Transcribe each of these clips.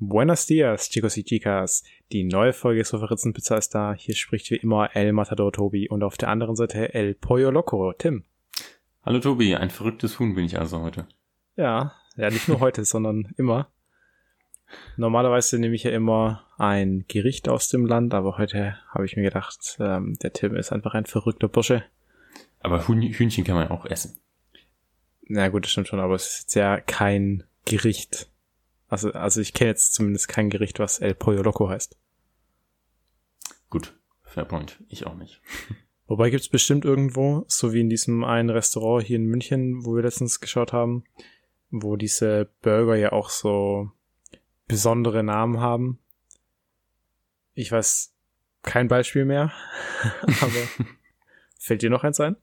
Buenos dias, chicos y chicas. Die neue Folge Sofaritzenpizza ist da. Hier spricht wie immer El Matador Tobi und auf der anderen Seite El Pollo Loco, Tim. Hallo Tobi, ein verrücktes Huhn bin ich also heute. Ja, ja, nicht nur heute, sondern immer. Normalerweise nehme ich ja immer ein Gericht aus dem Land, aber heute habe ich mir gedacht, ähm, der Tim ist einfach ein verrückter Bursche. Aber Hühnchen kann man auch essen. Na gut, das stimmt schon, aber es ist ja kein Gericht. Also, also ich kenne jetzt zumindest kein Gericht, was El Pollo Loco heißt. Gut, fair point. Ich auch nicht. Wobei gibt's bestimmt irgendwo, so wie in diesem einen Restaurant hier in München, wo wir letztens geschaut haben, wo diese Burger ja auch so besondere Namen haben. Ich weiß kein Beispiel mehr, aber fällt dir noch eins ein?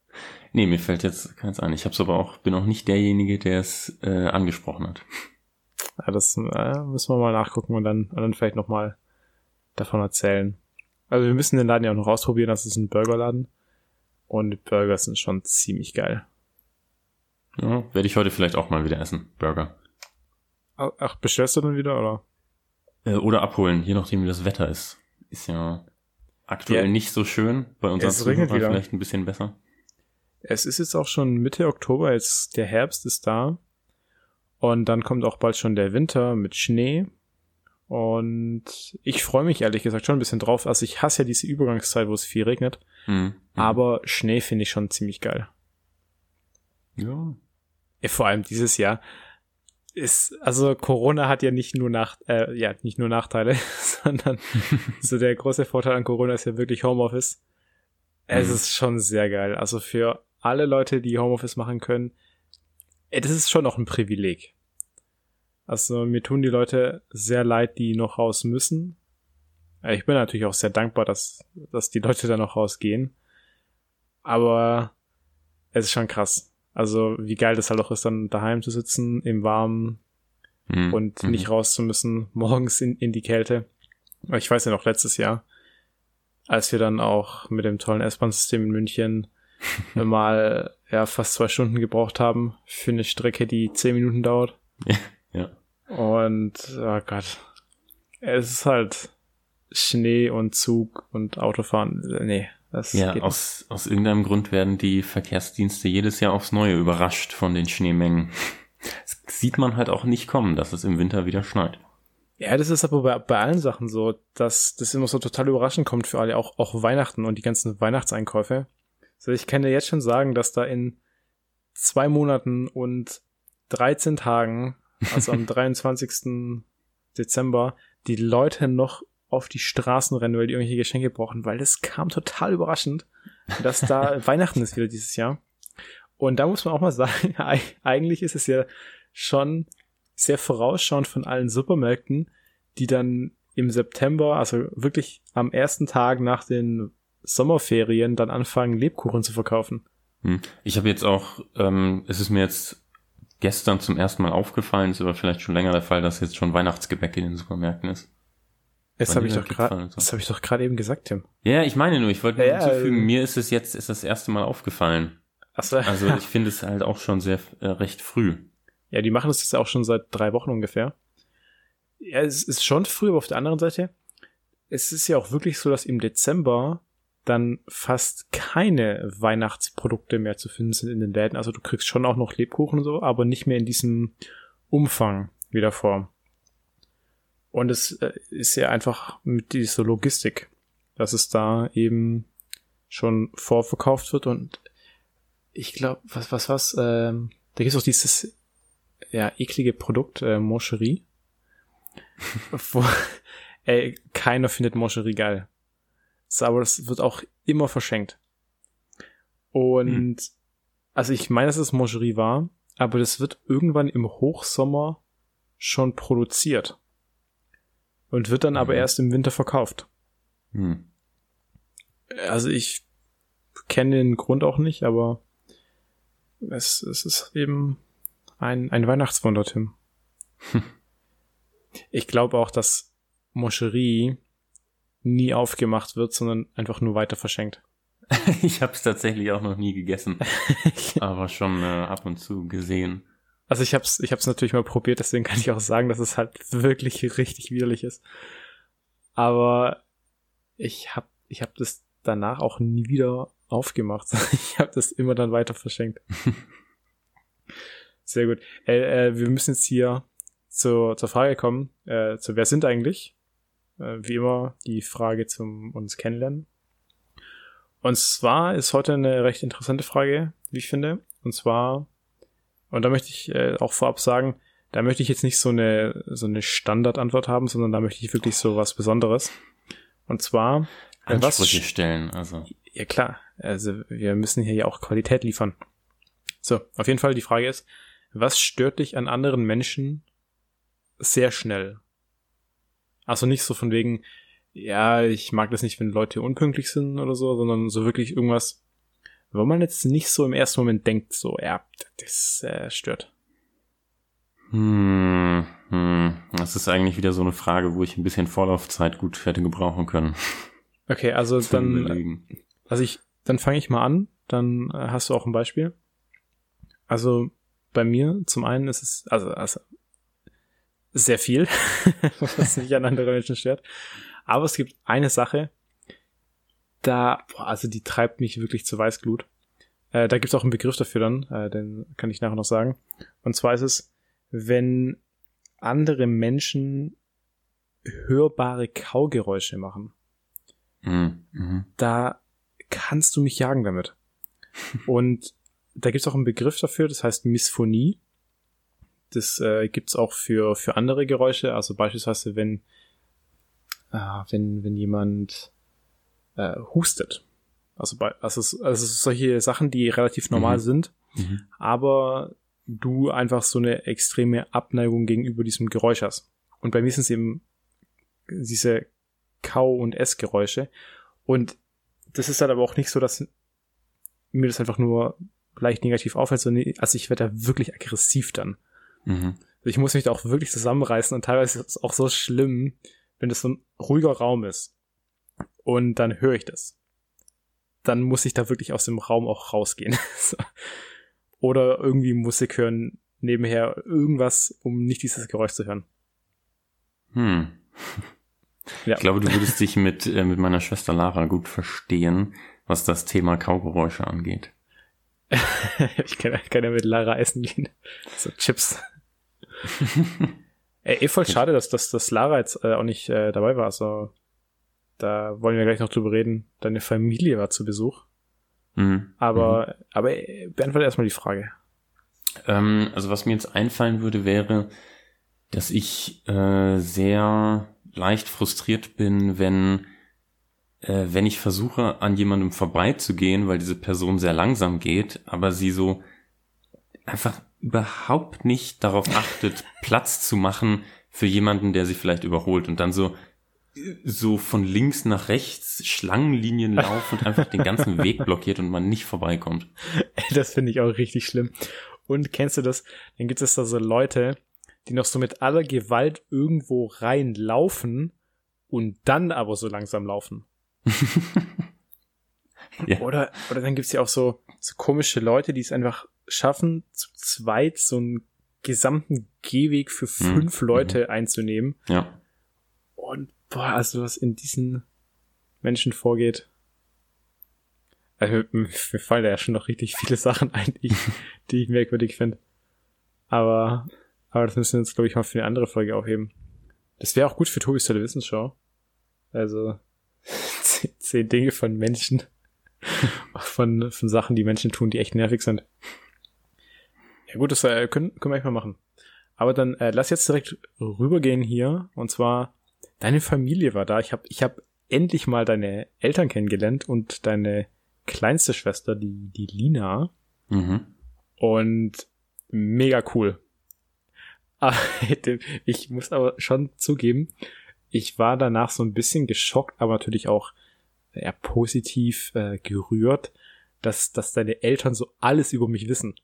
Nee, mir fällt jetzt keins ein. Ich hab's aber auch, bin auch nicht derjenige, der es äh, angesprochen hat. Ja, das äh, müssen wir mal nachgucken und dann, und dann vielleicht nochmal davon erzählen. Also wir müssen den Laden ja auch noch ausprobieren, das ist ein Burgerladen. Und die Burger sind schon ziemlich geil. Ja, werde ich heute vielleicht auch mal wieder essen. Burger. Ach, bestellst du dann wieder, oder? Äh, oder abholen, je nachdem wie das Wetter ist. Ist ja aktuell ja. nicht so schön. Bei uns es regnet wieder. vielleicht ein bisschen besser. Es ist jetzt auch schon Mitte Oktober, jetzt der Herbst ist da. Und dann kommt auch bald schon der Winter mit Schnee. Und ich freue mich ehrlich gesagt schon ein bisschen drauf. Also ich hasse ja diese Übergangszeit, wo es viel regnet. Mhm. Aber Schnee finde ich schon ziemlich geil. Ja. ja. Vor allem dieses Jahr ist, also Corona hat ja nicht nur nach, äh, ja, nicht nur Nachteile, sondern so der große Vorteil an Corona ist ja wirklich Homeoffice. Es mhm. ist schon sehr geil. Also für alle Leute, die Homeoffice machen können, das ist schon noch ein Privileg. Also mir tun die Leute sehr leid, die noch raus müssen. Ich bin natürlich auch sehr dankbar, dass, dass die Leute da noch rausgehen. Aber es ist schon krass. Also wie geil das halt auch ist, dann daheim zu sitzen, im Warmen mhm. und nicht raus zu müssen, morgens in, in die Kälte. Ich weiß ja noch letztes Jahr, als wir dann auch mit dem tollen S-Bahn-System in München mal ja fast zwei Stunden gebraucht haben für eine Strecke, die zehn Minuten dauert. Ja. Und oh Gott, es ist halt Schnee und Zug und Autofahren. Nee, das ja, aus, aus irgendeinem Grund werden die Verkehrsdienste jedes Jahr aufs Neue überrascht von den Schneemengen. Das sieht man halt auch nicht kommen, dass es im Winter wieder schneit. Ja, das ist aber bei, bei allen Sachen so, dass das immer so total überraschend kommt für alle, auch, auch Weihnachten und die ganzen Weihnachtseinkäufe. So, ich kann dir jetzt schon sagen, dass da in zwei Monaten und 13 Tagen, also am 23. Dezember, die Leute noch auf die Straßen rennen, weil die irgendwelche Geschenke brauchen, weil das kam total überraschend, dass da Weihnachten ist wieder dieses Jahr. Und da muss man auch mal sagen, eigentlich ist es ja schon sehr vorausschauend von allen Supermärkten, die dann im September, also wirklich am ersten Tag nach den Sommerferien, dann anfangen, Lebkuchen zu verkaufen. Hm. Ich habe jetzt auch, ähm, es ist mir jetzt gestern zum ersten Mal aufgefallen, ist aber vielleicht schon länger der Fall, dass jetzt schon Weihnachtsgebäck in den Supermärkten ist. Das habe ich, doch grad, das hab ich doch gerade eben gesagt, Tim. Ja, ich meine nur, ich wollte ja, hinzufügen, ja, mir ist es jetzt ist das erste Mal aufgefallen. Ach so. Also ich finde es halt auch schon sehr äh, recht früh. Ja, die machen das jetzt auch schon seit drei Wochen ungefähr. Ja, es ist schon früh, aber auf der anderen Seite, es ist ja auch wirklich so, dass im Dezember dann fast keine Weihnachtsprodukte mehr zu finden sind in den Läden. Also du kriegst schon auch noch Lebkuchen und so, aber nicht mehr in diesem Umfang wie davor. Und es äh, ist ja einfach mit dieser Logistik, dass es da eben schon vorverkauft wird und ich glaube, was, was, was, ähm, da gibt es auch dieses ja, eklige Produkt, äh, Moncherie. wo, ey, keiner findet Moncherie geil. Aber das wird auch immer verschenkt. Und, hm. also ich meine, dass es Moncherie war, aber das wird irgendwann im Hochsommer schon produziert und wird dann mhm. aber erst im Winter verkauft. Mhm. Also ich kenne den Grund auch nicht, aber es, es ist eben ein, ein Weihnachtswunder, Tim. ich glaube auch, dass Moscherie nie aufgemacht wird, sondern einfach nur weiter verschenkt. ich habe es tatsächlich auch noch nie gegessen, aber schon äh, ab und zu gesehen. Also ich hab's, ich hab's natürlich mal probiert, deswegen kann ich auch sagen, dass es halt wirklich richtig widerlich ist. Aber ich hab, ich hab das danach auch nie wieder aufgemacht. Ich habe das immer dann weiter verschenkt. Sehr gut. Äh, äh, wir müssen jetzt hier zur, zur Frage kommen, äh, zu wer sind eigentlich? Äh, wie immer die Frage zum uns kennenlernen. Und zwar ist heute eine recht interessante Frage, wie ich finde. Und zwar, und da möchte ich äh, auch vorab sagen, da möchte ich jetzt nicht so eine, so eine Standardantwort haben, sondern da möchte ich wirklich so was Besonderes. Und zwar, Ansprüche was, stellen, also. Ja klar, also wir müssen hier ja auch Qualität liefern. So, auf jeden Fall die Frage ist, was stört dich an anderen Menschen sehr schnell? Also nicht so von wegen, ja, ich mag das nicht, wenn Leute unpünktlich sind oder so, sondern so wirklich irgendwas, wo man jetzt nicht so im ersten Moment denkt, so, ja, das äh, stört. Hm, hm, das ist eigentlich wieder so eine Frage, wo ich ein bisschen Vorlaufzeit gut hätte gebrauchen können. Okay, also dann, also ich, dann fange ich mal an, dann äh, hast du auch ein Beispiel. Also bei mir zum einen ist es, also, also sehr viel, was mich an andere Menschen stört. Aber es gibt eine Sache, da, boah, also die treibt mich wirklich zu Weißglut. Äh, da gibt es auch einen Begriff dafür dann, äh, den kann ich nachher noch sagen. Und zwar ist es, wenn andere Menschen hörbare Kaugeräusche machen. Mhm. mhm. Da kannst du mich jagen damit. Und da gibt es auch einen Begriff dafür, das heißt Misphonie. Das äh, gibt es auch für, für andere Geräusche, also beispielsweise wenn, äh, wenn, wenn jemand äh, hustet. Also, bei, also, also solche Sachen, die relativ normal mhm. sind, mhm. aber du einfach so eine extreme Abneigung gegenüber diesem Geräusch hast. Und bei mir sind es eben diese Kau- und Essgeräusche. Und das ist dann aber auch nicht so, dass mir das einfach nur leicht negativ auffällt, sondern also ich werde da wirklich aggressiv dann. Mhm. Ich muss mich da auch wirklich zusammenreißen und teilweise ist es auch so schlimm, wenn das so ein ruhiger Raum ist und dann höre ich das. Dann muss ich da wirklich aus dem Raum auch rausgehen. Oder irgendwie Musik hören, nebenher irgendwas, um nicht dieses Geräusch zu hören. Hm. Ja. Ich glaube, du würdest dich mit, äh, mit meiner Schwester Lara gut verstehen, was das Thema Kaugeräusche angeht. ich kann, kann ja mit Lara essen gehen. So Chips. Ey, eh voll schade, dass, dass, dass Lara jetzt äh, auch nicht äh, dabei war. Also, da wollen wir gleich noch drüber reden. Deine Familie war zu Besuch. Mhm. Aber, mhm. aber äh, beantworte erstmal die Frage. Ähm, also, was mir jetzt einfallen würde, wäre, dass ich äh, sehr leicht frustriert bin, wenn äh, wenn ich versuche, an jemandem vorbeizugehen, weil diese Person sehr langsam geht, aber sie so einfach überhaupt nicht darauf achtet, Platz zu machen für jemanden, der sie vielleicht überholt und dann so so von links nach rechts Schlangenlinien laufen und einfach den ganzen Weg blockiert und man nicht vorbeikommt. Das finde ich auch richtig schlimm. Und kennst du das? Dann gibt es da so Leute, die noch so mit aller Gewalt irgendwo reinlaufen und dann aber so langsam laufen. ja. Oder, oder dann gibt's ja auch so, so komische Leute, die es einfach schaffen, zu zweit so einen gesamten Gehweg für hm. fünf mhm. Leute einzunehmen. Ja. Und boah, also was in diesen Menschen vorgeht. Also, mir fallen da ja schon noch richtig viele Sachen ein, die ich, die ich merkwürdig finde. Aber, aber das müssen wir jetzt, glaube ich, mal für eine andere Folge aufheben. Das wäre auch gut für Tobis Televisionshow. Also, zehn Dinge von Menschen, von, von Sachen, die Menschen tun, die echt nervig sind. Ja gut, das äh, können, können wir echt mal machen. Aber dann äh, lass jetzt direkt rübergehen hier. Und zwar, deine Familie war da. Ich habe ich hab endlich mal deine Eltern kennengelernt und deine kleinste Schwester, die, die Lina. Mhm. Und mega cool. Ich muss aber schon zugeben, ich war danach so ein bisschen geschockt, aber natürlich auch eher positiv äh, gerührt, dass, dass deine Eltern so alles über mich wissen.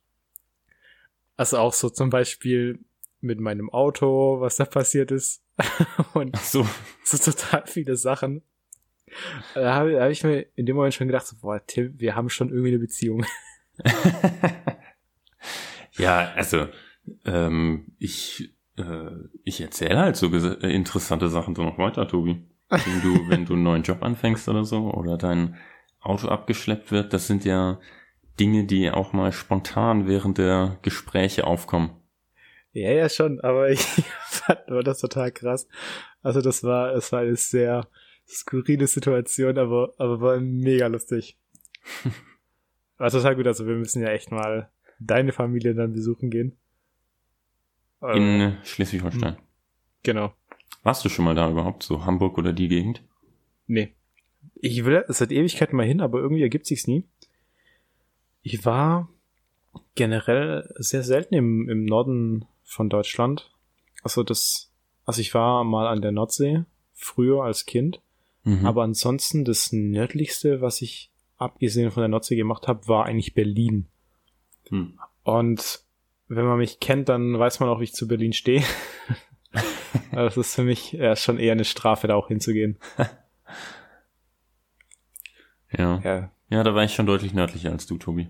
Also auch so zum Beispiel mit meinem Auto, was da passiert ist. Und so. so total viele Sachen. Da habe hab ich mir in dem Moment schon gedacht, so, boah, Tim, wir haben schon irgendwie eine Beziehung. ja, also Ähm, ich äh, ich erzähle halt so äh, interessante Sachen so noch weiter, Tobi. Wenn du, wenn du einen neuen Job anfängst oder so oder dein Auto abgeschleppt wird, das sind ja Dinge, die auch mal spontan während der Gespräche aufkommen. Ja, ja, schon, aber ich fand nur das total krass. Also das war, es war eine sehr skurrile Situation, aber, aber war mega lustig. war total gut, also wir müssen ja echt mal deine Familie dann besuchen gehen. In äh, Schleswig-Holstein. Genau. Warst du schon mal da überhaupt, so Hamburg oder die Gegend? Nee. Ich will seit Ewigkeiten mal hin, aber irgendwie ergibt sich's nie. Ich war generell sehr selten im, im Norden von Deutschland. Also das, also ich war mal an der Nordsee, früher als Kind. Mhm. Aber ansonsten das nördlichste, was ich abgesehen von der Nordsee gemacht habe, war eigentlich Berlin. Mhm. Und wenn man mich kennt, dann weiß man auch, wie ich zu Berlin stehe. das ist für mich ja, schon eher eine Strafe, da auch hinzugehen. ja. ja. Ja, da war ich schon deutlich nördlicher als du, Tobi.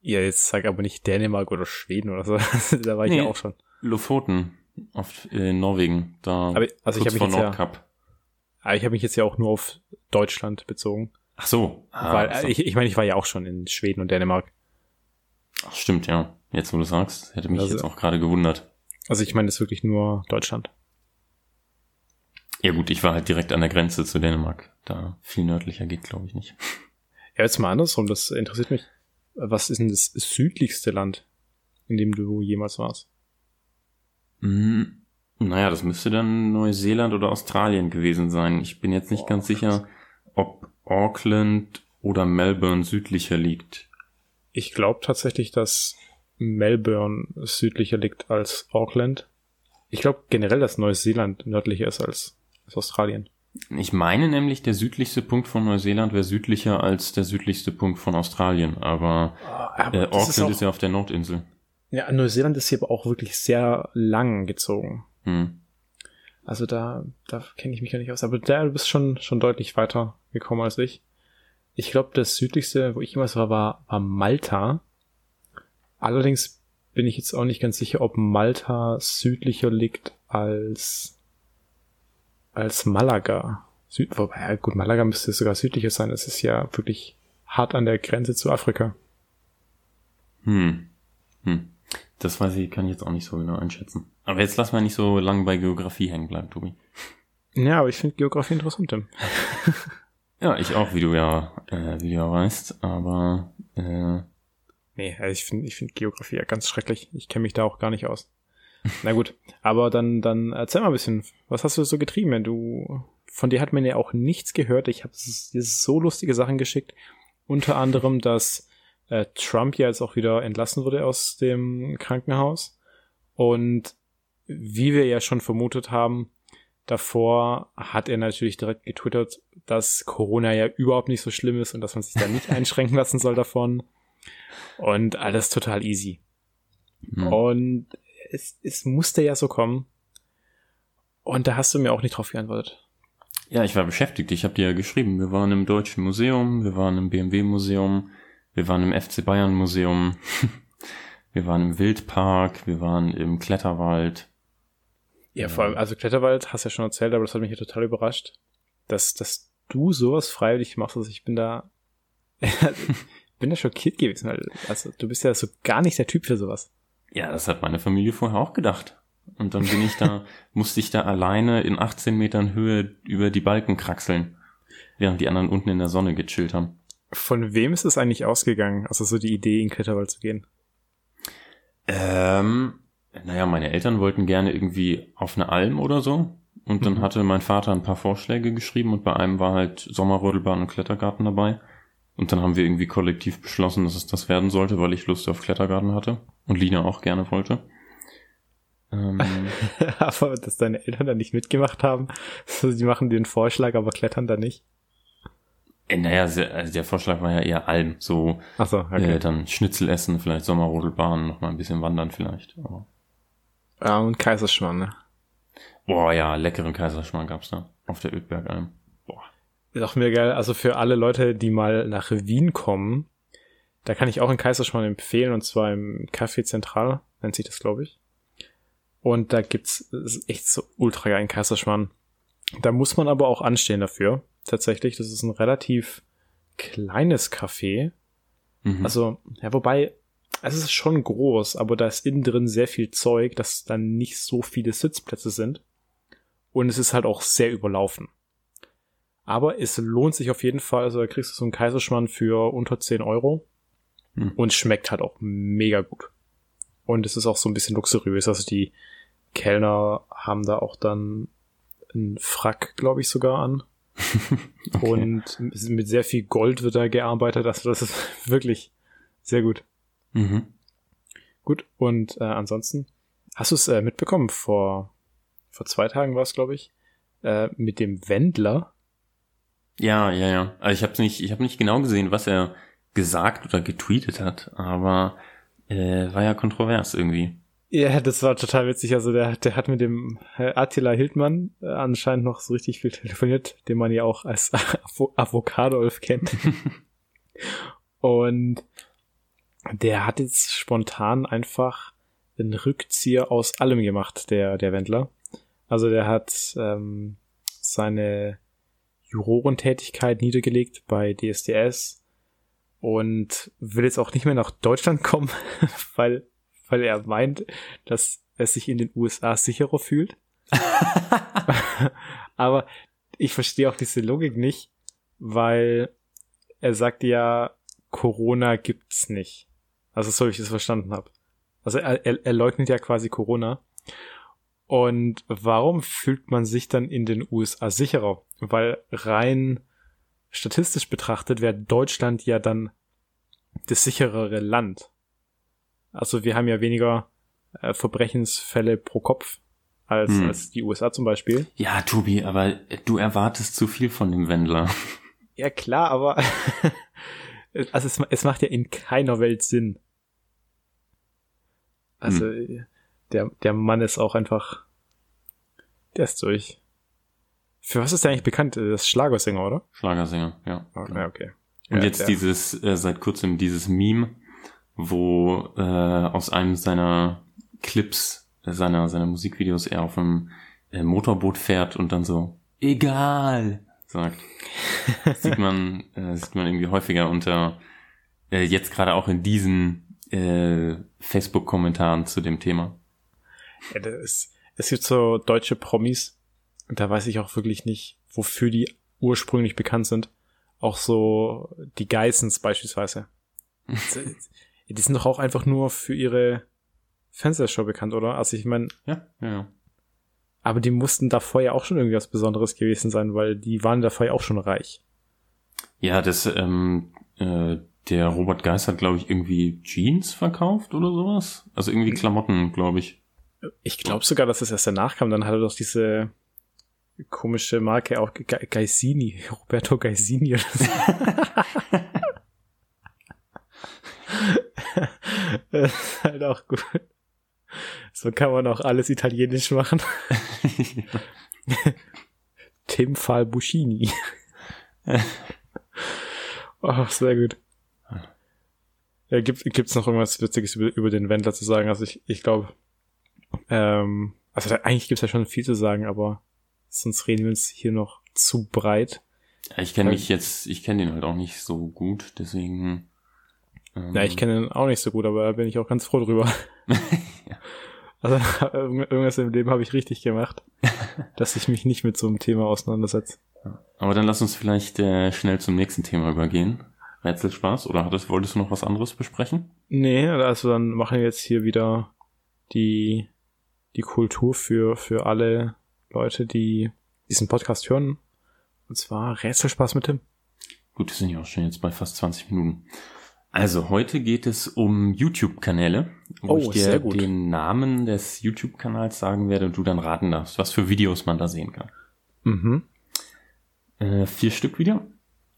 Ja, jetzt sag aber nicht Dänemark oder Schweden oder so. da war ich nee, ja auch schon. Lofoten auf äh, Norwegen, da aber, also ich habe mich jetzt ja, ah, ich habe mich jetzt ja auch nur auf Deutschland bezogen. Ach so. Ah, Weil so. ich, ich meine, ich war ja auch schon in Schweden und Dänemark. Ach, stimmt, ja. Jetzt, wo du sagst, hätte mich also, jetzt auch gerade gewundert. Also ich meine, das ist wirklich nur Deutschland. Ja gut, ich war halt direkt an der Grenze zu Dänemark. Da viel nördlicher geht, glaube ich, nicht. Ja, jetzt mal andersrum, das interessiert mich. Was ist denn das südlichste Land, in dem du jemals warst? Hm, naja, das müsste dann Neuseeland oder Australien gewesen sein. Ich bin jetzt nicht oh, ganz sicher, ob Auckland oder Melbourne südlicher liegt. Ich glaube tatsächlich, dass Melbourne südlicher liegt als Auckland. Ich glaube generell, dass Neuseeland nördlicher ist als, als Australien. Ich meine nämlich, der südlichste Punkt von Neuseeland wäre südlicher als der südlichste Punkt von Australien, aber, ah, aber äh, Auckland ist, auch, ist, ja auf der Nordinsel. Ja, Neuseeland ist hier aber auch wirklich sehr lang gezogen. Hm. Also da, da kenne ich mich ja nicht aus, aber da, du bist schon, schon deutlich weiter gekommen als ich. Ich glaube, das südlichste, wo ich jemals war, war, war Malta. Allerdings bin ich jetzt auch nicht ganz sicher, ob Malta südlicher liegt als, als Malaga. Süd, wobei, ja, gut, Malaga müsste sogar südlicher sein. Es ist ja wirklich hart an der Grenze zu Afrika. Hm. Hm. Das weiß ich, kann ich jetzt auch nicht so genau einschätzen. Aber jetzt lass mal nicht so lange bei Geografie hängen bleiben, Tobi. Ja, aber ich finde Geografie interessant. Ja, ich auch, wie du ja, äh, wie du ja weißt, aber äh, Nee, also ich finde ich finde Geografie ja ganz schrecklich. Ich kenne mich da auch gar nicht aus. Na gut, aber dann dann erzähl mal ein bisschen, was hast du so getrieben? Du von dir hat man ja auch nichts gehört. Ich habe dir so lustige Sachen geschickt, unter anderem, dass äh, Trump ja jetzt auch wieder entlassen wurde aus dem Krankenhaus und wie wir ja schon vermutet haben, Davor hat er natürlich direkt getwittert, dass Corona ja überhaupt nicht so schlimm ist und dass man sich da nicht einschränken lassen soll davon. Und alles total easy. Mhm. Und es, es musste ja so kommen. Und da hast du mir auch nicht drauf geantwortet. Ja, ich war beschäftigt. Ich habe dir ja geschrieben. Wir waren im Deutschen Museum, wir waren im BMW Museum, wir waren im FC Bayern Museum, wir waren im Wildpark, wir waren im Kletterwald. Ja, vor allem, also Kletterwald hast du ja schon erzählt, aber das hat mich ja total überrascht, dass, dass du sowas freiwillig machst. Also ich bin da, bin da schockiert gewesen. Also du bist ja so gar nicht der Typ für sowas. Ja, das hat meine Familie vorher auch gedacht. Und dann bin ich da, musste ich da alleine in 18 Metern Höhe über die Balken kraxeln, während die anderen unten in der Sonne gechillt haben. Von wem ist es eigentlich ausgegangen? Also so die Idee, in Kletterwald zu gehen? Ähm, naja, meine Eltern wollten gerne irgendwie auf eine Alm oder so. Und dann mhm. hatte mein Vater ein paar Vorschläge geschrieben und bei einem war halt Sommerrodelbahn und Klettergarten dabei. Und dann haben wir irgendwie kollektiv beschlossen, dass es das werden sollte, weil ich Lust auf Klettergarten hatte und Lina auch gerne wollte. Ähm, aber dass deine Eltern da nicht mitgemacht haben, also die machen den Vorschlag, aber klettern da nicht. Äh, naja, also der Vorschlag war ja eher Alm, so, Ach so okay. äh, dann Schnitzel essen, vielleicht Sommerrodelbahn, noch mal ein bisschen wandern vielleicht. Aber ja, und Kaiserschmarrn, ne? Boah, ja, leckeren Kaiserschmarrn gab's da. Auf der Ödbergalm. Ist auch mir geil. Also für alle Leute, die mal nach Wien kommen, Da kann ich auch in Kaiserschmarrn empfehlen, und zwar im Café Zentral, nennt sich das, glaube ich. Und da gibt's echt so ultra geil in Kaiserschmarrn. Da muss man aber auch anstehen dafür. Tatsächlich, das ist ein relativ kleines Café. Mhm. Also, ja, wobei, es ist schon groß, aber da ist innen drin sehr viel Zeug, dass dann nicht so viele Sitzplätze sind. Und es ist halt auch sehr überlaufen. Aber es lohnt sich auf jeden Fall. Also da kriegst du so einen Kaiserschmarrn für unter 10 Euro. Hm. Und schmeckt halt auch mega gut. Und es ist auch so ein bisschen luxuriös. Also die Kellner haben da auch dann einen Frack, glaube ich, sogar an. Okay. Und mit sehr viel Gold wird da gearbeitet. Also das ist wirklich sehr gut. Mhm. Gut. Und äh, ansonsten, hast du es äh, mitbekommen? Vor, vor zwei Tagen war es, glaube ich, äh, mit dem Wendler. Ja, ja, ja. Also ich habe nicht, ich habe nicht genau gesehen, was er gesagt oder getweetet hat, aber äh, war ja kontrovers irgendwie. Ja, das war total witzig. Also der, der hat mit dem äh, Attila Hildmann äh, anscheinend noch so richtig viel telefoniert, den man ja auch als Avo Avocadolf kennt. Und der hat jetzt spontan einfach einen Rückzieher aus allem gemacht, der, der Wendler. Also der hat ähm, seine Jurorentätigkeit niedergelegt bei DSDS und will jetzt auch nicht mehr nach Deutschland kommen, weil, weil er meint, dass er sich in den USA sicherer fühlt. Aber ich verstehe auch diese Logik nicht, weil er sagt ja, Corona gibt's nicht. Also so wie ich es verstanden habe. Also er, er, er leugnet ja quasi Corona. Und warum fühlt man sich dann in den USA sicherer? Weil rein statistisch betrachtet wäre Deutschland ja dann das sicherere Land. Also wir haben ja weniger äh, Verbrechensfälle pro Kopf als, Hm. als die USA zum Beispiel. Ja, Tobi, aber du erwartest zu viel von dem Wendler. Ja klar, aber also es, es macht ja in keiner Welt Sinn. Also der, der Mann ist auch einfach, der ist durch. Für was ist der eigentlich bekannt? Das ist Schlagersänger, oder? Schlagersänger, ja. Okay, okay. Und Ja, jetzt der- dieses, äh, seit kurzem dieses Meme, wo äh, aus einem seiner Clips, äh, seiner, seiner Musikvideos er auf einem äh, Motorboot fährt und dann so, egal, sagt. sieht man, äh, sieht man irgendwie häufiger unter, äh, jetzt gerade auch in diesen äh, Facebook-Kommentaren zu dem Thema. Ja, das ist, es gibt so deutsche Promis, und da weiß ich auch wirklich nicht, wofür die ursprünglich bekannt sind. Auch so die Geissens beispielsweise. die sind doch auch einfach nur für ihre Fernsehshow bekannt, oder? Also ich meine, Ja, ja, ja. aber die mussten davor ja auch schon irgendwie was Besonderes gewesen sein, weil die waren davor ja auch schon reich. Ja, das, ähm, äh, der Robert Geis hat, glaube ich, irgendwie Jeans verkauft oder sowas. Also irgendwie Klamotten, glaube ich. Ich glaube sogar, dass es erst danach kam. Dann hat er doch diese komische Marke auch Ge Gaisini, Roberto Gaisini oder so. das ist halt auch gut. So kann man auch alles italienisch machen. Tim Falbuschini. oh, sehr gut. Ja, gibt, gibt's noch irgendwas Witziges über, über den Wendler zu sagen? Also ich, ich glaube, ähm, also da, eigentlich gibt's ja schon viel zu sagen, aber sonst reden wir uns hier noch zu breit. Ja, ich kenne mich jetzt, ich kenne den halt auch nicht so gut, deswegen. Ähm, Ja, ich kenne ihn auch nicht so gut, aber da bin ich auch ganz froh drüber. Also irgendwas im Leben habe ich richtig gemacht, dass ich mich nicht mit so einem Thema auseinandersetze. Aber dann lass uns vielleicht äh, schnell zum nächsten Thema übergehen. Rätselspaß oder hattest, wolltest du noch was anderes besprechen? Nee, also dann machen wir jetzt hier wieder die, die Kultur für, für alle Leute, die diesen Podcast hören. Und zwar Rätselspaß mit Tim. Gut, wir sind ja auch schon jetzt bei fast 20 Minuten. Also, heute geht es um YouTube-Kanäle, wo Oh, ich dir den Namen des YouTube-Kanals sagen werde und du dann raten darfst, was für Videos man da sehen kann. Mhm. Äh, vier Stück wieder.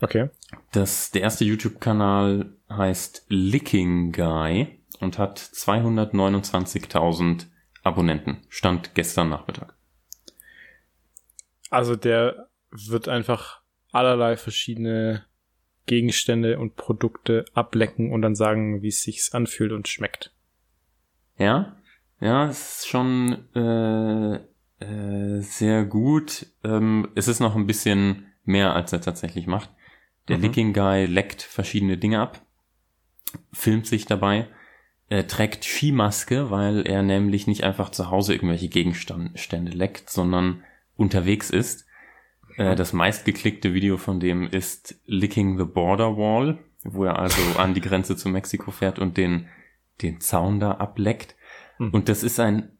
Okay. Das, der erste YouTube-Kanal heißt Licking Guy und hat 229.000 Abonnenten. Stand gestern Nachmittag. Also der wird einfach allerlei verschiedene Gegenstände und Produkte ablecken und dann sagen, wie es sich anfühlt und schmeckt. Ja, ja, es ist schon äh, äh, sehr gut. Ähm, es ist noch ein bisschen mehr, als er tatsächlich macht. Der mhm. Licking Guy leckt verschiedene Dinge ab, filmt sich dabei, er trägt Skimaske, weil er nämlich nicht einfach zu Hause irgendwelche Gegenstände leckt, sondern unterwegs ist. Äh, das meistgeklickte Video von dem ist Licking the Border Wall, wo er also an die Grenze zu Mexiko fährt und den, den Zaun da ableckt. Mhm. Und das ist ein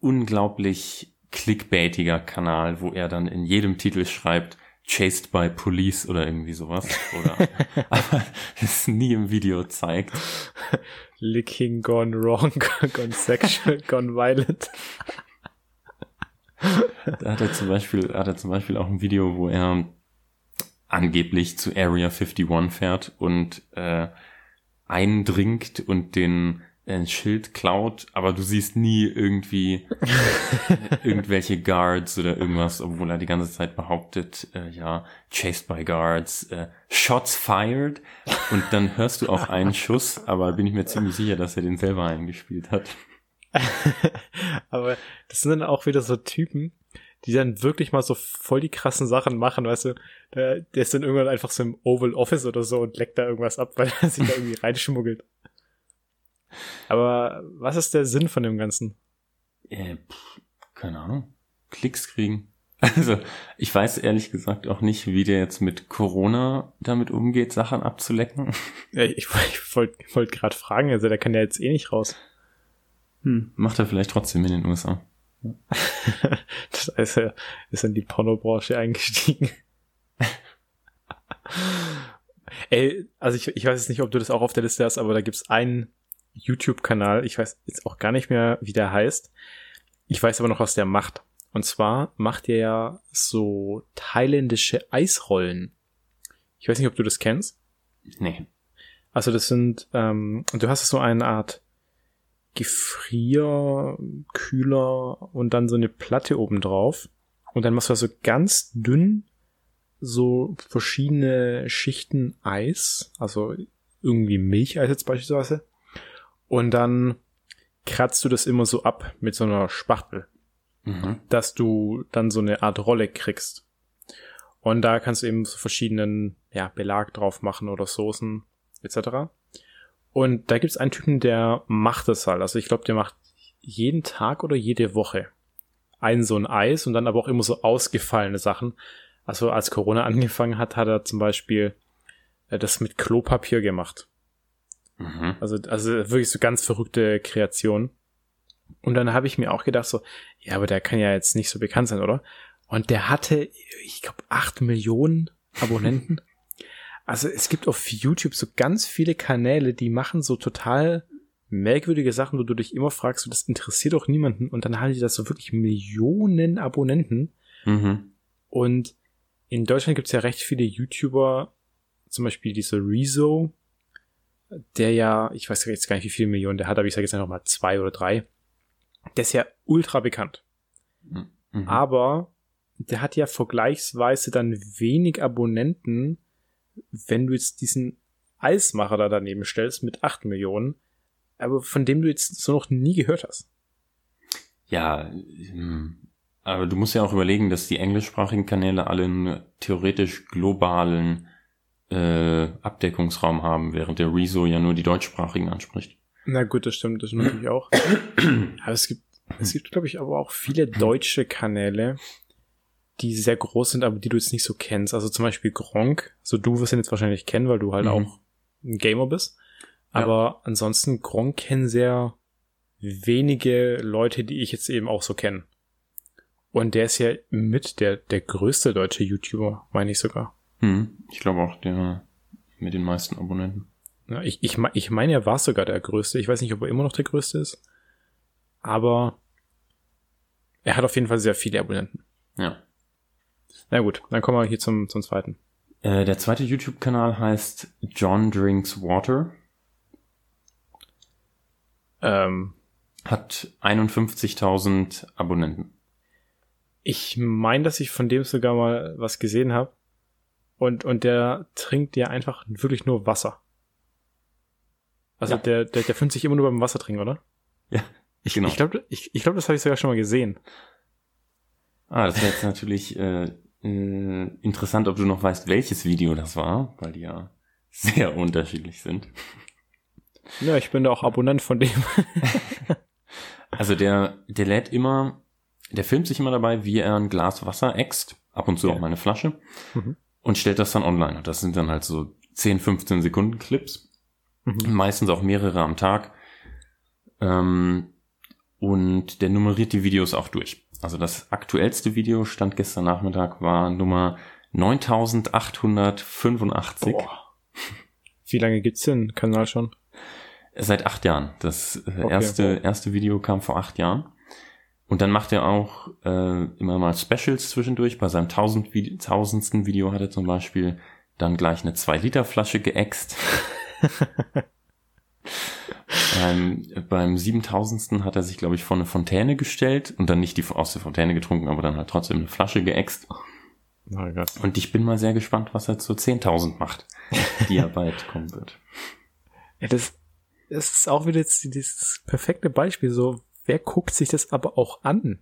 unglaublich clickbaitiger Kanal, wo er dann in jedem Titel schreibt, Chased by Police oder irgendwie sowas. Oder aber es nie im Video zeigt. Licking gone wrong, gone sexual, gone violent. Da hat er zum Beispiel, hat er zum Beispiel auch ein Video, wo er angeblich zu Area 51 fährt und äh, eindringt und den ein Schild klaut, aber du siehst nie irgendwie irgendwelche Guards oder irgendwas, obwohl er die ganze Zeit behauptet, äh, ja, chased by Guards, äh, Shots fired und dann hörst du auch einen Schuss, aber bin ich mir ziemlich sicher, dass er den selber eingespielt hat. aber das sind dann auch wieder so Typen, die dann wirklich mal so voll die krassen Sachen machen, weißt du, der, der ist dann irgendwann einfach so im Oval Office oder so und leckt da irgendwas ab, weil er sich da irgendwie reinschmuggelt. Aber was ist der Sinn von dem Ganzen? Äh, pff, keine Ahnung. Klicks kriegen. Also, ich weiß ehrlich gesagt auch nicht, wie der jetzt mit Corona damit umgeht, Sachen abzulecken. Ja, ich, ich wollte wollt gerade fragen, also der kann ja jetzt eh nicht raus. Hm, macht er vielleicht trotzdem in den USA. das heißt, er ist in die Pornobranche eingestiegen. Ey, also ich, ich weiß jetzt nicht, ob du das auch auf der Liste hast, aber da gibt's einen YouTube-Kanal. Ich weiß jetzt auch gar nicht mehr, wie der heißt. Ich weiß aber noch, was der macht. Und zwar macht er ja so thailändische Eisrollen. Ich weiß nicht, ob du das kennst. Nee. Also das sind, ähm, du hast so eine Art Gefrier, Kühler und dann so eine Platte oben drauf. Und dann machst du also ganz dünn so verschiedene Schichten Eis, also irgendwie Milcheis jetzt beispielsweise. Und dann kratzt du das immer so ab mit so einer Spachtel, mhm. dass du dann so eine Art Rolle kriegst. Und da kannst du eben so verschiedenen ja, Belag drauf machen oder Soßen etc. Und da gibt's einen Typen, der macht das halt. Also ich glaube, der macht jeden Tag oder jede Woche ein so ein Eis und dann aber auch immer so ausgefallene Sachen. Also als Corona angefangen hat, hat er zum Beispiel äh, das mit Klopapier gemacht. Mhm. Also, also wirklich so ganz verrückte Kreation. Und dann habe ich mir auch gedacht so, ja, aber der kann ja jetzt nicht so bekannt sein, oder? Und der hatte, ich glaube, acht Millionen Abonnenten. also es gibt auf YouTube so ganz viele Kanäle, die machen so total merkwürdige Sachen, wo du dich immer fragst, so, das interessiert doch niemanden. Und dann haben die das so wirklich Millionen Abonnenten. Mhm. Und in Deutschland gibt es ja recht viele YouTuber, zum Beispiel diese Rezo, der ja, ich weiß jetzt gar nicht, wie viele Millionen der hat, aber ich sage jetzt einfach mal zwei oder drei. Der ist ja ultra bekannt. Mhm. Aber der hat ja vergleichsweise dann wenig Abonnenten, wenn du jetzt diesen Eismacher da daneben stellst mit acht Millionen, aber von dem du jetzt so noch nie gehört hast. Ja, hm. aber du musst ja auch überlegen, dass die englischsprachigen Kanäle alle einen theoretisch globalen äh, Abdeckungsraum haben, während der Rezo ja nur die deutschsprachigen anspricht. Na gut, das stimmt, das stimmt natürlich auch. aber es gibt, es gibt, glaube ich, aber auch viele deutsche Kanäle, die sehr groß sind, aber die du jetzt nicht so kennst. Also zum Beispiel Gronk. Also du wirst ihn jetzt wahrscheinlich kennen, weil du halt mhm. auch ein Gamer bist. Aber ja. ansonsten Gronk kennen sehr wenige Leute, die ich jetzt eben auch so kenne. Und der ist ja mit der, der größte deutsche YouTuber, meine ich sogar. Hm, ich glaube auch der mit den meisten Abonnenten. Ja, ich, ich, ich meine, er war sogar der größte. Ich weiß nicht, ob er immer noch der größte ist. Aber er hat auf jeden Fall sehr viele Abonnenten. Ja. Na gut, dann kommen wir hier zum, zum zweiten. Äh, der zweite YouTube-Kanal heißt John Drinks Water. Ähm, hat 51.000 Abonnenten. Ich meine, dass ich von dem sogar mal was gesehen habe. Und, und der trinkt ja einfach wirklich nur Wasser. Also Ja. der, der, der findet sich immer nur beim Wasser trinken, oder? Ja, Ich genau. ich glaube, ich, ich glaub, das habe ich sogar schon mal gesehen. Ah, das wäre jetzt natürlich äh, äh, interessant, ob du noch weißt, welches Video das war, weil die ja sehr unterschiedlich sind. Ja, ich bin da auch Abonnent von dem. Also der, der lädt immer, der filmt sich immer dabei, wie er ein Glas Wasser äxt, ab und zu Ja. auch mal eine Flasche, Mhm. Und stellt das dann online. Und das sind dann halt so 10, 15 Sekunden Clips, Mhm. meistens auch mehrere am Tag. Ähm, und der nummeriert die Videos auch durch. Also das aktuellste Video stand gestern Nachmittag war Nummer 9885. Boah. Wie lange gibt's den Kanal schon? Seit acht Jahren. Das äh, Okay, erste, erste Video kam vor acht Jahren. Und dann macht er auch äh, immer mal Specials zwischendurch. Bei seinem tausend Vide tausendsten Video hat er zum Beispiel dann gleich eine 2-Liter-Flasche geäxt. beim, beim 7000. hat er sich, glaube ich, vor eine Fontäne gestellt und dann nicht die aus der Fontäne getrunken, aber dann halt trotzdem eine Flasche geäxt. Oh. Und ich bin mal sehr gespannt, was er zu 10.000 macht, die er bald kommen wird. Ja, das, das ist auch wieder dieses perfekte Beispiel. So, wer guckt sich das aber auch an?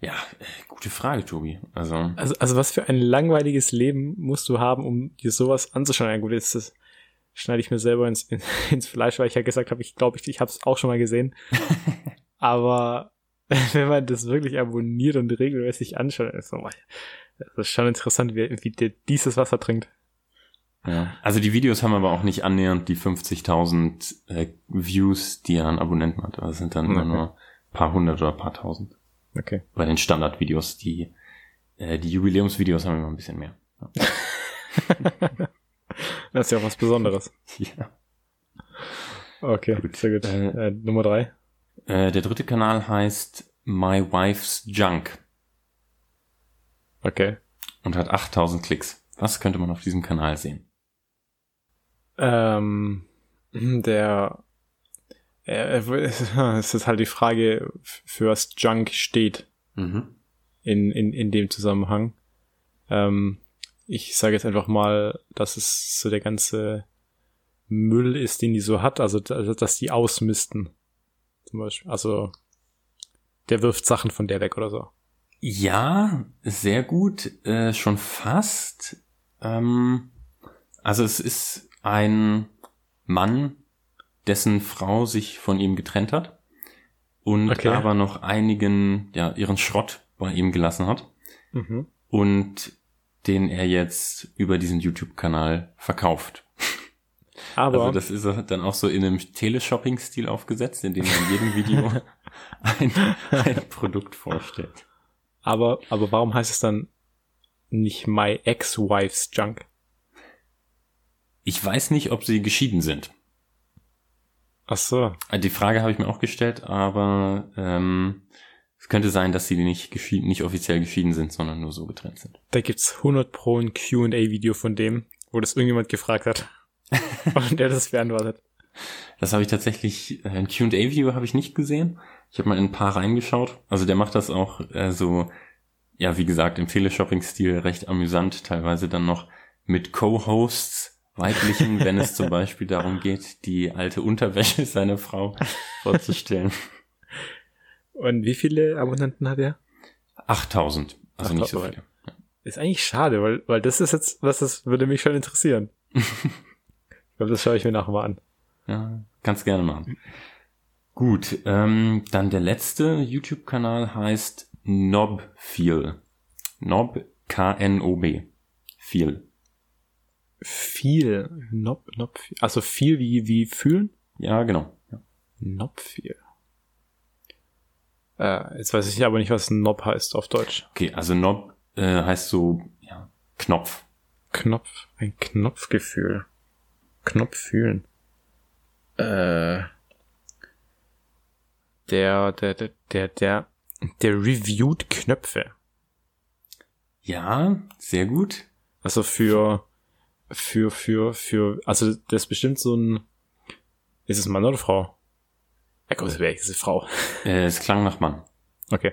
Ja, äh, gute Frage, Tobi. Also, Also, also was für ein langweiliges Leben musst du haben, um dir sowas anzuschauen? Ja, gut, jetzt das schneide ich mir selber ins, in, ins Fleisch, weil ich ja gesagt habe, ich glaube, ich, ich habe es auch schon mal gesehen. Aber wenn man das wirklich abonniert und regelmäßig anschaut, ist so, das ist schon interessant, wie, wie der dieses Wasser trinkt. Ja. Also die Videos haben aber auch nicht annähernd die 50.000 äh, Views, die er an Abonnenten hat. Das sind dann immer Okay. nur ein paar hundert oder ein paar tausend. Okay. Bei den Standardvideos, die, äh, die Jubiläumsvideos haben immer ein bisschen mehr. Das ist ja auch was Besonderes. Ja. Okay, Gut. sehr gut. Äh, Äh, Nummer drei. Äh, der dritte Kanal heißt My Wife's Junk Okay. und hat 8000 Klicks. Was könnte man auf diesem Kanal sehen? Ähm, der, es ist halt die Frage, für was Junk steht Mhm. in, in, in dem Zusammenhang. Ähm, ich sage jetzt einfach mal, dass es so der ganze Müll ist, den die so hat, also da- dass die ausmisten. Zum Beispiel. Also der wirft Sachen von der weg oder so. Ja, sehr gut, äh, schon fast. Ähm, also es ist ein Mann, dessen Frau sich von ihm getrennt hat und Okay. aber noch einigen, ja, ihren Schrott bei ihm gelassen hat Mhm. und den er jetzt über diesen YouTube-Kanal verkauft. Aber Also das ist dann auch so in einem Teleshopping-Stil aufgesetzt, in dem er in jedem Video ein, ein Produkt vorstellt. Aber, aber warum heißt es dann nicht My Ex-Wife's Junk? Ich weiß nicht, ob sie geschieden sind. Ach so. Äh, Die Frage habe ich mir auch gestellt, aber ähm, es könnte sein, dass sie nicht, geschieden, nicht offiziell geschieden sind, sondern nur so getrennt sind. Da gibt's 100 pro ein Q&A-Video von dem, wo das irgendjemand gefragt hat. Und der das beantwortet. Das habe ich tatsächlich, äh, ein Q&A-Video habe ich nicht gesehen. Ich habe mal in ein paar reingeschaut. Also der macht das auch äh, so, ja, wie gesagt, im Teleshopping-Stil recht amüsant, teilweise dann noch mit Co-Hosts, weiblichen, wenn es zum Beispiel darum geht, die alte Unterwäsche seiner Frau vorzustellen. Und wie viele Abonnenten hat er? 8000, also nicht so 8000. viele. Ist eigentlich schade, weil, weil das ist jetzt, was das würde mich schon interessieren. ich glaube, das schaue ich mir nachher mal an. Ja, kannst gerne machen. Gut, ähm, dann der letzte YouTube-Kanal heißt Knobfeel. Knob, K-N-O-B. Feel. Viel. Nob, viel. Also viel wie, wie fühlen? Ja, genau. Ja. Nob viel. Äh, jetzt weiß ich aber nicht, was Nob heißt auf Deutsch. Okay, also Knob äh, heißt so, ja, Knopf. Knopf, ein Knopfgefühl. Knopf fühlen. Äh, der, der, der, der, der, der reviewt Knöpfe. Ja, sehr gut. Also für, für, für, für, also das ist bestimmt so ein, ist es Mann oder Frau? Ja, komm, das ist Frau. Äh, es klang nach Mann. Okay.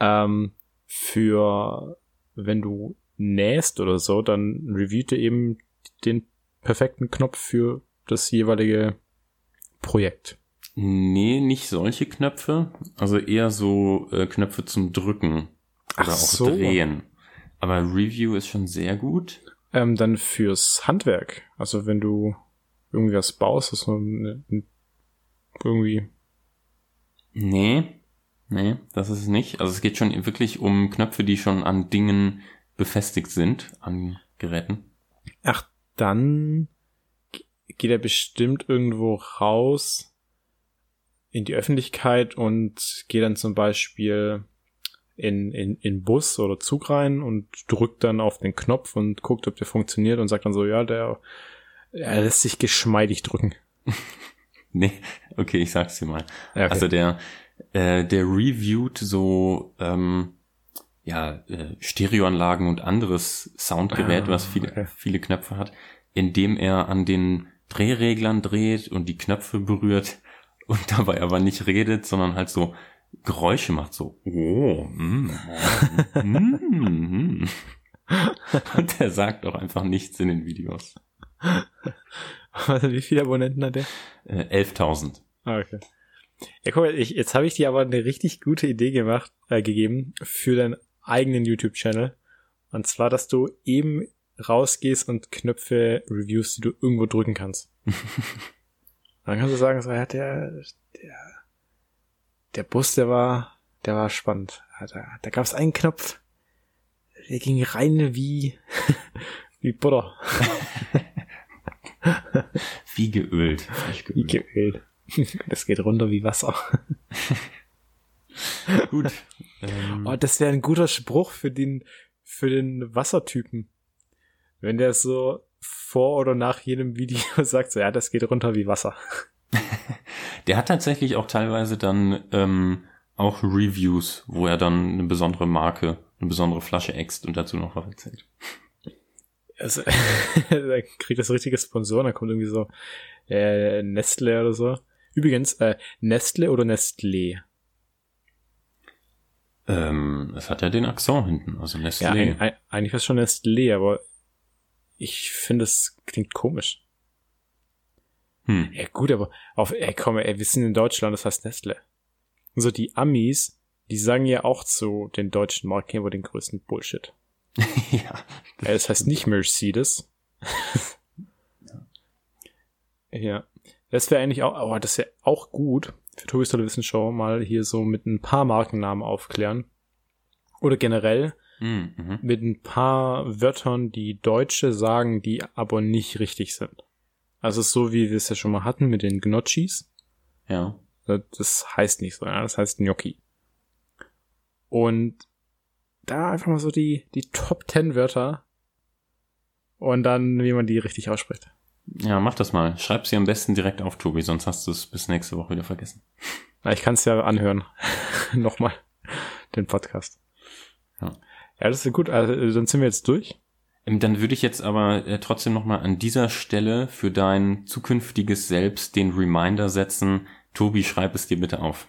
Ähm, für, wenn du nähst oder so, dann reviewt er eben den perfekten Knopf für das jeweilige Projekt. Nee, nicht solche Knöpfe. Also eher so äh, Knöpfe zum Drücken oder Ach auch so. drehen. Aber Review ist schon sehr gut. Ähm, dann fürs Handwerk. Also wenn du irgendwie was baust, das so eine, ein- irgendwie. Nee, nee, das ist es nicht. Also es geht schon wirklich um Knöpfe, die schon an Dingen befestigt sind, an Geräten. Ach, dann geht er bestimmt irgendwo raus in die Öffentlichkeit und geht dann zum Beispiel in, in, in Bus oder Zug rein und drückt dann auf den Knopf und guckt, ob der funktioniert und sagt dann so, ja, der, er lässt sich geschmeidig drücken. Nee, okay, ich sag's dir mal. Ja, okay. Also der, äh, der reviewt so ähm, ja, äh, Stereoanlagen und anderes Soundgerät, Ah, was viele, okay. viele Knöpfe hat, indem er an den Drehreglern dreht und die Knöpfe berührt und dabei aber nicht redet, sondern halt so Geräusche macht, so oh, mm, mm, mm. Und er sagt auch einfach nichts in den Videos. Wie viele Abonnenten hat der? Äh, 11.000. Ah, okay. Ja, guck mal, ich, jetzt habe ich dir aber eine richtig gute Idee gemacht, äh, gegeben für deinen eigenen YouTube-Channel. Und zwar, dass du eben rausgehst und Knöpfe reviewst, die du irgendwo drücken kannst. Dann kannst du sagen, so, ja, der, der, der Bus, der war, der war spannend. Da, da gab es einen Knopf, der ging rein wie, wie Butter, Wie geölt. Wie geölt. geölt. Das geht runter wie Wasser. Gut. Ähm, Oh, das wäre ein guter Spruch für den, für den Wassertypen. Wenn der so vor oder nach jedem Video sagt, so, ja, das geht runter wie Wasser. Der hat tatsächlich auch teilweise dann ähm, auch Reviews, wo er dann eine besondere Marke, eine besondere Flasche äxt und dazu noch was erzählt. Also, da kriegt das richtige Sponsoren, da kommt irgendwie so äh, Nestle oder so. Übrigens, äh, Nestle oder Nestlé? Ähm, es hat ja den Akzent hinten, also Ja, Nestlé. ein, ein, eigentlich ist schon Nestlé, aber ich finde, es klingt komisch. Hm. Ja, gut, aber auf, ey, komm, ey, wir sind in Deutschland, das heißt Nestle. Und so die Amis, die sagen ja auch zu den deutschen Marken immer den größten Bullshit. ja. Ja, das heißt nicht Mercedes. ja. Das wäre eigentlich auch, aber das wäre auch gut für Tobis tolle Wissensschau mal hier so mit ein paar Markennamen aufklären. Oder generell Hm, mhm. mit ein paar Wörtern, die Deutsche sagen, die aber nicht richtig sind. Also es ist so, wie wir es ja schon mal hatten mit den Gnocchis. Ja. Das heißt nicht so, ja, das heißt Gnocchi. Und da einfach mal so die, die Top 10 Wörter und dann, wie man die richtig ausspricht. Ja, mach das mal. Schreib sie am besten direkt auf, Tobi, sonst hast du es bis nächste Woche wieder vergessen. Na, Ich kann es ja anhören. Nochmal den Podcast. Ja. Ja, das ist gut. Also, dann sind wir jetzt durch. Ähm, Dann würde ich jetzt aber äh, trotzdem nochmal an dieser Stelle für dein zukünftiges Selbst den Reminder setzen. Tobi, schreib es dir bitte auf.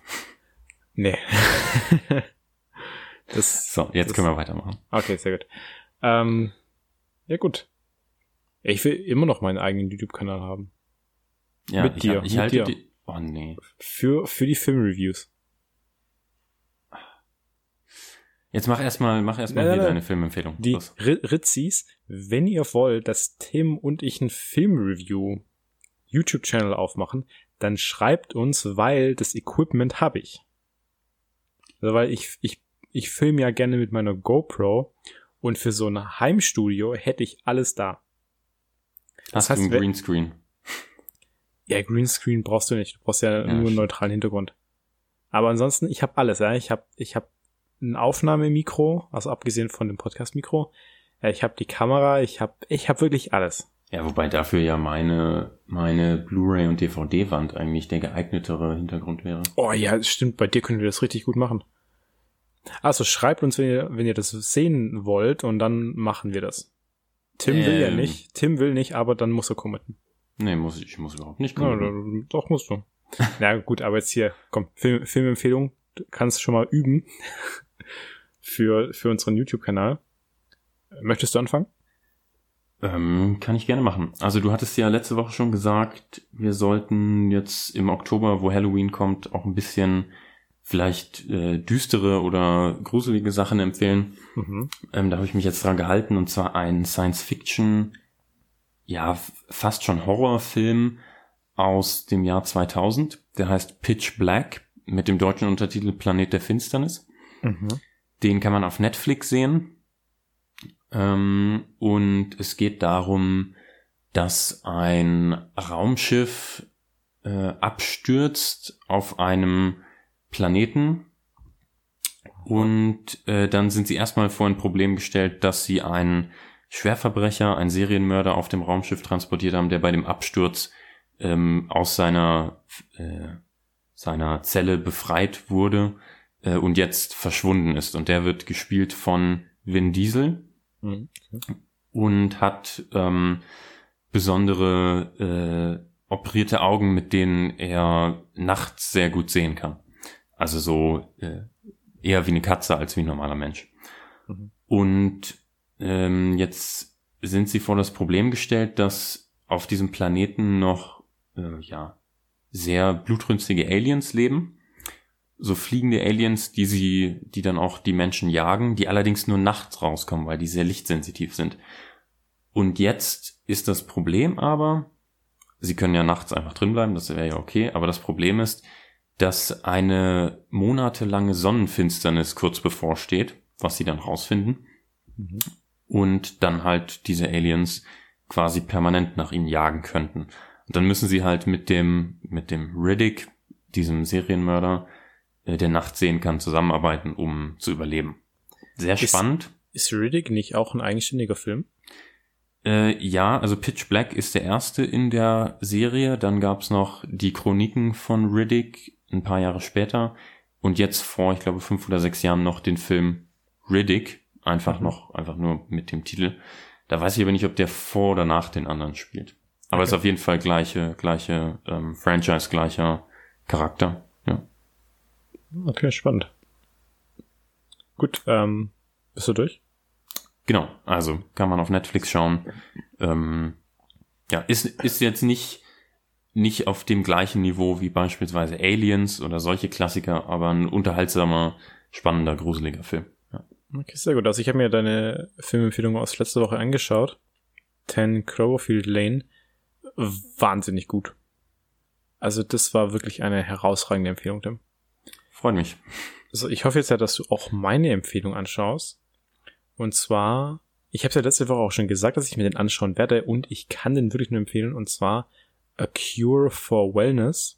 Nee. das, So, jetzt das, können wir weitermachen. Okay, sehr gut. Ähm, ja, gut. Ich will immer noch meinen eigenen YouTube-Kanal haben. Ja, Mit ich, dir, ich mit halte dir. die. Oh nee. Für, für die Filmreviews. Jetzt mach erstmal, mach erstmal Nein, hier deine Filmempfehlung. Die Los. Ritzis, wenn ihr wollt, dass Tim und ich ein Filmreview YouTube-Channel aufmachen, dann schreibt uns, weil das Equipment habe ich. Also, weil ich, ich, ich filme ja gerne mit meiner GoPro und für so ein Heimstudio hätte ich alles da. Hast heißt, du einen Greenscreen? Ja, Greenscreen brauchst du nicht. Du brauchst ja, nur einen neutralen Hintergrund. Aber ansonsten, ich habe alles. Ja. Ich habe ich hab ein Aufnahmemikro, also abgesehen von dem Podcast-Mikro. Ja, ich habe die Kamera, ich habe ich hab wirklich alles. Ja, wobei dafür ja meine, meine Blu-ray und DVD-Wand eigentlich der geeignetere Hintergrund wäre. Oh ja, stimmt, bei dir können wir das richtig gut machen. Also schreibt uns, wenn ihr, wenn ihr das sehen wollt und dann machen wir das. Tim will ja Ähm. nicht, Tim will nicht, aber dann muss er committen. Nee, muss ich, ich muss überhaupt nicht Ja, kommen. da- doch musst du. Na gut, aber jetzt hier, komm, Film, Filmempfehlung, du kannst schon mal üben für, für unseren YouTube-Kanal. Möchtest du anfangen? Ähm, kann ich gerne machen. Also du hattest ja letzte Woche schon gesagt, wir sollten jetzt im Oktober, wo Halloween kommt, auch ein bisschen vielleicht äh, düstere oder gruselige Sachen empfehlen. Mhm. Ähm, da habe ich mich jetzt dran gehalten und zwar ein Science-Fiction, ja fast schon Horrorfilm aus dem Jahr 2000. Der heißt Pitch Black mit dem deutschen Untertitel Planet der Finsternis. Mhm. Den kann man auf Netflix sehen. Ähm, und es geht darum, dass ein Raumschiff äh, abstürzt auf einem Planeten. Und äh, dann sind sie erstmal vor ein Problem gestellt, dass sie einen Schwerverbrecher, einen Serienmörder auf dem Raumschiff transportiert haben, der bei dem Absturz ähm, aus seiner, äh, seiner Zelle befreit wurde äh, und jetzt verschwunden ist. Und der wird gespielt von Vin Diesel mhm. okay. und hat ähm, besondere äh, operierte Augen, mit denen er nachts sehr gut sehen kann. Also so äh, eher wie eine Katze als wie ein normaler Mensch. Mhm. Und ähm, jetzt sind sie vor das Problem gestellt, dass auf diesem Planeten noch äh, ja sehr blutrünstige Aliens leben so fliegende Aliens, die sie, die dann auch die Menschen jagen, die allerdings nur nachts rauskommen, weil die sehr lichtsensitiv sind. Und jetzt ist das Problem aber, sie können ja nachts einfach drin bleiben, das wäre ja okay, aber das Problem ist, dass eine monatelange Sonnenfinsternis kurz bevorsteht, was sie dann rausfinden. Mhm. Und dann halt diese Aliens quasi permanent nach ihnen jagen könnten. Und dann müssen sie halt mit dem, mit dem Riddick, diesem Serienmörder, der Nacht sehen kann, zusammenarbeiten, um zu überleben. Sehr ist, spannend. Ist Riddick nicht auch ein eigenständiger Film? Äh, ja, also Pitch Black ist der erste in der Serie. Dann gab's noch die Chroniken von Riddick ein paar Jahre später. Und jetzt vor, ich glaube, fünf oder sechs Jahren noch den Film Riddick. Einfach mhm. noch, einfach nur mit dem Titel. Da weiß ich aber nicht, ob der vor oder nach den anderen spielt. Aber okay. ist auf jeden Fall gleiche, gleiche ähm, Franchise, gleicher Charakter. Ja. Okay, spannend. Gut, ähm, bist du durch? Genau, also kann man auf Netflix schauen. Ähm, ja, ist, ist jetzt nicht, nicht auf dem gleichen Niveau wie beispielsweise Aliens oder solche Klassiker, aber ein unterhaltsamer, spannender, gruseliger Film. Ja. Okay, sehr gut. Also ich habe mir deine Filmempfehlung aus letzter Woche angeschaut. Ten Cloverfield Lane. Wahnsinnig gut. Also das war wirklich eine herausragende Empfehlung, Tim. Freut mich. Also ich hoffe jetzt ja, dass du auch meine Empfehlung anschaust. Und zwar, ich habe ja letzte Woche auch schon gesagt, dass ich mir den anschauen werde und ich kann den wirklich nur empfehlen. Und zwar A Cure for Wellness.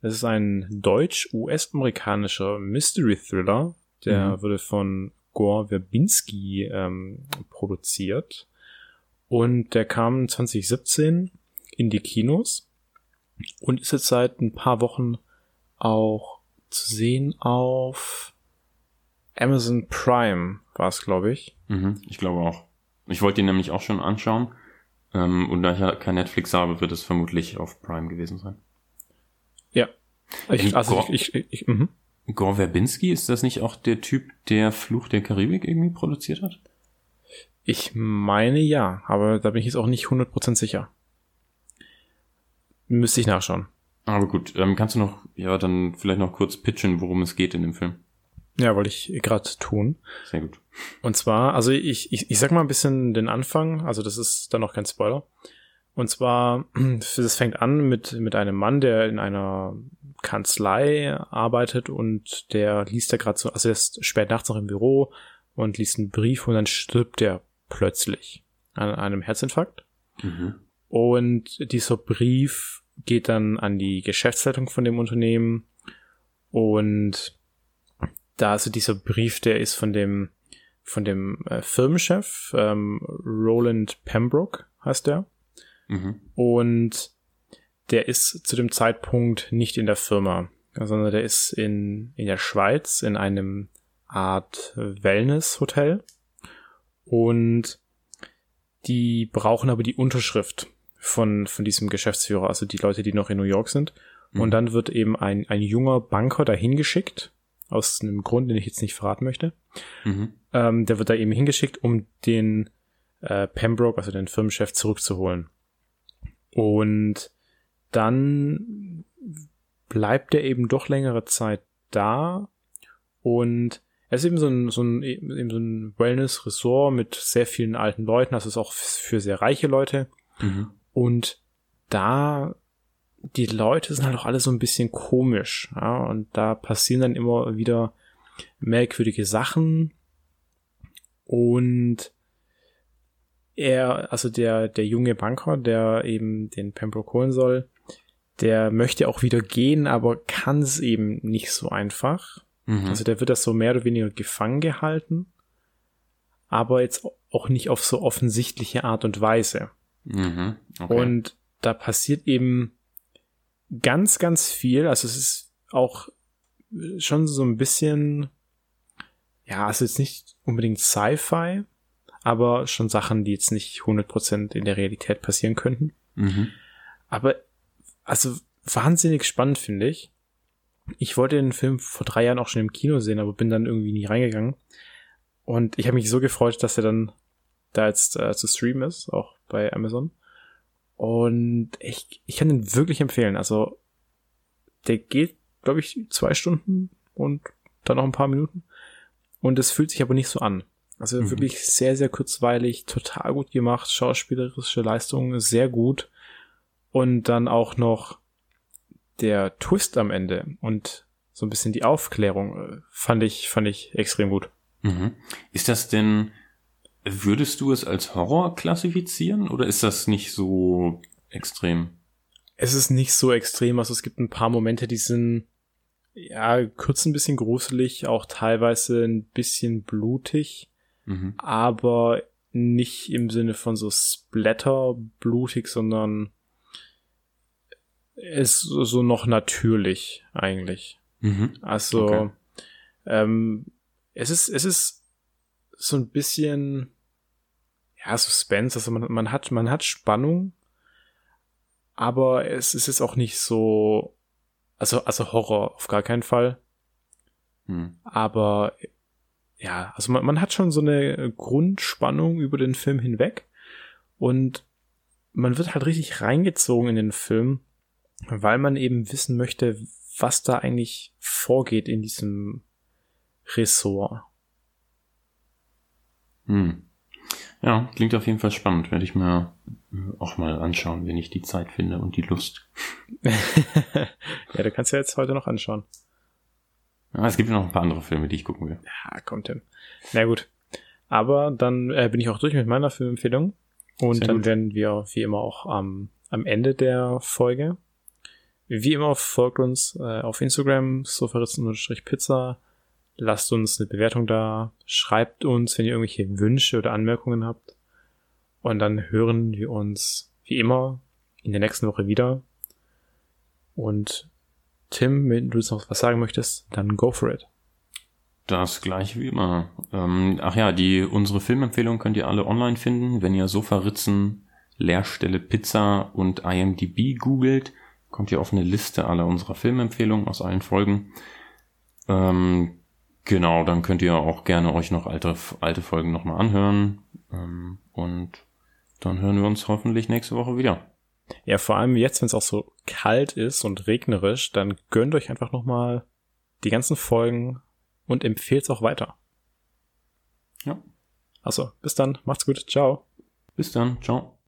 Das ist ein deutsch-US-amerikanischer Mystery-Thriller. Der mhm. wurde von Gore Verbinski ähm, produziert. Und der kam 2017 in die Kinos und ist jetzt seit ein paar Wochen auch zu sehen auf Amazon Prime, war es, glaube ich. Mhm, ich glaube auch. Ich wollte ihn nämlich auch schon anschauen. Ähm, und da ich ja kein Netflix habe, wird es vermutlich auf Prime gewesen sein. Ja. Ich, also Gore, ich, ich, ich, mhm. Gore Verbinski, ist das nicht auch der Typ, der Fluch der Karibik irgendwie produziert hat? Ich meine ja, aber da bin ich jetzt auch nicht 100% sicher. Müsste ich nachschauen. Aber gut, ähm, kannst du noch, ja, dann vielleicht noch kurz pitchen, worum es geht in dem Film? Ja, wollte ich gerade tun. Sehr gut. Und zwar, also ich, ich, ich sag mal ein bisschen den Anfang, also das ist dann noch kein Spoiler. Und zwar, das fängt an mit, mit einem Mann, der in einer Kanzlei arbeitet und der liest da gerade so, also er ist spät nachts noch im Büro und liest einen Brief und dann stirbt er plötzlich an einem Herzinfarkt. Mhm. Und dieser Brief geht dann an die Geschäftsleitung von dem Unternehmen und da also dieser Brief, der ist von dem von dem äh, Firmenchef ähm, Roland Pembroke heißt der. Mhm. und der ist zu dem Zeitpunkt nicht in der Firma, sondern der ist in in der Schweiz in einem Art Wellness Hotel und die brauchen aber die Unterschrift von, von diesem Geschäftsführer, also die Leute, die noch in New York sind. Mhm. Und dann wird eben ein, ein junger Banker dahin geschickt aus einem Grund, den ich jetzt nicht verraten möchte. Mhm. Ähm, der wird da eben hingeschickt, um den äh, Pembroke, also den Firmenchef, zurückzuholen. Und dann bleibt er eben doch längere Zeit da und er ist eben so ein, so ein, eben so ein Wellness-Ressort mit sehr vielen alten Leuten, also ist auch für sehr reiche Leute. Mhm. Und da, die Leute sind halt auch alle so ein bisschen komisch, ja, und da passieren dann immer wieder merkwürdige Sachen und er, also der, der junge Banker, der eben den Pembroke holen soll, der möchte auch wieder gehen, aber kann es eben nicht so einfach. Mhm. Also der wird das so mehr oder weniger gefangen gehalten, aber jetzt auch nicht auf so offensichtliche Art und Weise. Mhm. Okay. Und da passiert eben ganz, ganz viel. Also es ist auch schon so ein bisschen, ja, also jetzt nicht unbedingt Sci-Fi, aber schon Sachen, die jetzt nicht 100% in der Realität passieren könnten. mhm. Aber also wahnsinnig spannend finde ich. Ich wollte den Film vor drei Jahren auch schon im Kino sehen, aber bin dann irgendwie nie reingegangen. Und ich habe mich so gefreut, dass er dann da jetzt äh, zu streamen ist, auch bei Amazon. Und ich, ich kann den wirklich empfehlen. Also der geht, glaube ich, zwei Stunden und dann noch ein paar Minuten. Und es fühlt sich aber nicht so an. Also Mhm. wirklich sehr, sehr kurzweilig, total gut gemacht, schauspielerische Leistung, sehr gut. Und dann auch noch der Twist am Ende und so ein bisschen die Aufklärung äh, fand ich, fand ich extrem gut. Mhm. Ist das denn, würdest du es als Horror klassifizieren oder ist das nicht so extrem? Es ist nicht so extrem, also es gibt ein paar Momente, die sind ja kurz ein bisschen gruselig, auch teilweise ein bisschen blutig, Mhm. aber nicht im Sinne von so Splatter blutig, sondern ist so noch natürlich eigentlich. Mhm. Also Okay. ähm, es ist es ist so ein bisschen ja Suspense, also man, man hat man hat Spannung, aber es ist jetzt auch nicht so also also Horror auf gar keinen Fall, Mhm. aber ja, also man, man hat schon so eine Grundspannung über den Film hinweg und man wird halt richtig reingezogen in den Film, weil man eben wissen möchte, was da eigentlich vorgeht in diesem Ressort. Hm. Ja, klingt auf jeden Fall spannend. Werde ich mir äh, auch mal anschauen, wenn ich die Zeit finde und die Lust. ja, du kannst ja jetzt heute noch anschauen. Ja, es gibt ja noch ein paar andere Filme, die ich gucken will. Ja, kommt hin. Na gut. Aber dann äh, bin ich auch durch mit meiner Filmempfehlung. Und Sehr dann gut. werden wir wie immer auch am, am Ende der Folge. Wie immer folgt uns äh, auf Instagram, sofaritzen-pizza. Lasst uns eine Bewertung da. Schreibt uns, wenn ihr irgendwelche Wünsche oder Anmerkungen habt. Und dann hören wir uns wie immer in der nächsten Woche wieder. Und Tim, wenn du jetzt noch was sagen möchtest, dann go for it. Das gleiche wie immer. Ähm, ach ja, die unsere Filmempfehlungen könnt ihr alle online finden. Wenn ihr Sofaritzen, Leerstelle Pizza und IMDb googelt, kommt ihr auf eine Liste aller unserer Filmempfehlungen aus allen Folgen. Ähm, genau, dann könnt ihr auch gerne euch noch alte, alte Folgen nochmal anhören. Ähm, und dann hören wir uns hoffentlich nächste Woche wieder. Ja, vor allem jetzt, wenn es auch so kalt ist und regnerisch, dann gönnt euch einfach nochmal die ganzen Folgen und empfehlt es auch weiter. Ja. Also, bis dann, macht's gut, ciao. Bis dann, ciao.